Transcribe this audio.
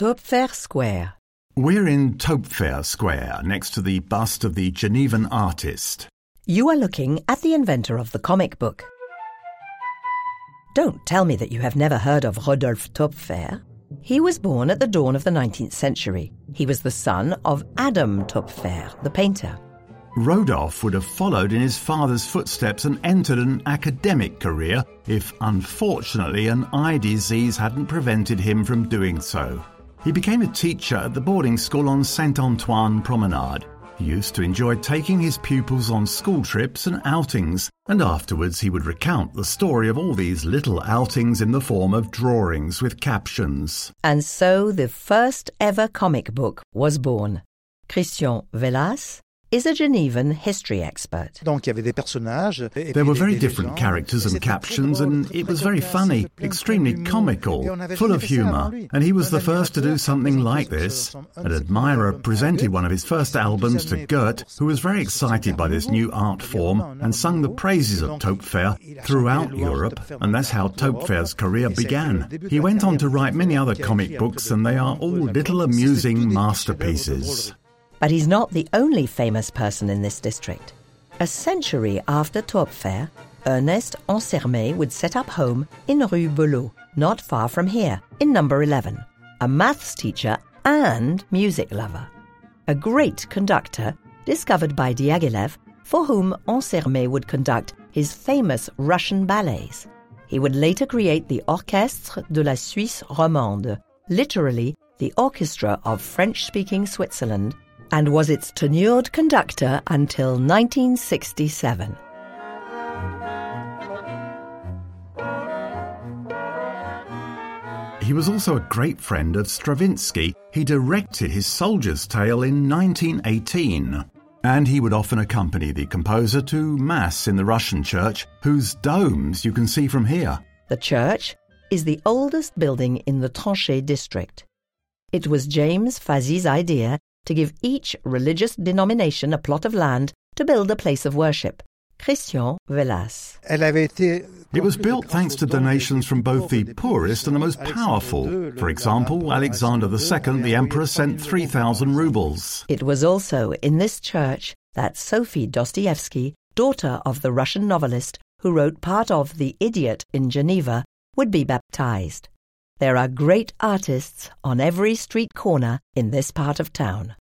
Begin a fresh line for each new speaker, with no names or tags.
Töpffer Square.
We're in Töpffer Square, next to the bust of the Genevan artist.
You are looking at the inventor of the comic book. Don't tell me that you have never heard of Rodolphe Töpffer. He was born at the dawn of the 19th century. He was the son of Adam Töpffer, the painter.
Rodolphe would have followed in his father's footsteps and entered an academic career if, unfortunately, an eye disease hadn't prevented him from doing so. He became a teacher at the boarding school on Saint Antoine Promenade. He used to enjoy taking his pupils on school trips and outings, and afterwards he would recount the story of all these little outings in the form of drawings with captions.
And so the first ever comic book was born. Christian Vellas is a Genevan history expert.
There were very different characters and captions, and it was very funny, extremely comical, full of humour. And he was the first to do something like this. An admirer presented one of his first albums to Goethe, who was very excited by this new art form and sung the praises of Töpffer throughout Europe, and that's how Töpffer's career began. He went on to write many other comic books, and they are all little amusing masterpieces.
But he's not the only famous person in this district. A century after Töpffer, Ernest Ansermet would set up home in Rue Bellot, not far from here, in number 11, a maths teacher and music lover. A great conductor discovered by Diaghilev, for whom Ansermet would conduct his famous Russian ballets. He would later create the Orchestre de la Suisse Romande, literally the orchestra of French speaking Switzerland, and was its tenured conductor until 1967.
He was also a great friend of Stravinsky. He directed his Soldier's Tale in 1918. And he would often accompany the composer to Mass in the Russian church, whose domes you can see from here.
The church is the oldest building in the Tranchées district. It was James Fazy's idea to give each religious denomination a plot of land to build a place of worship. Christian Vellas.
It was built thanks to donations from both the poorest and the most powerful. For example, Alexander II, the emperor, sent 3,000 rubles.
It was also in this church that Sophie Dostoevsky, daughter of the Russian novelist who wrote part of The Idiot in Geneva, would be baptized. There are great artists on every street corner in this part of town.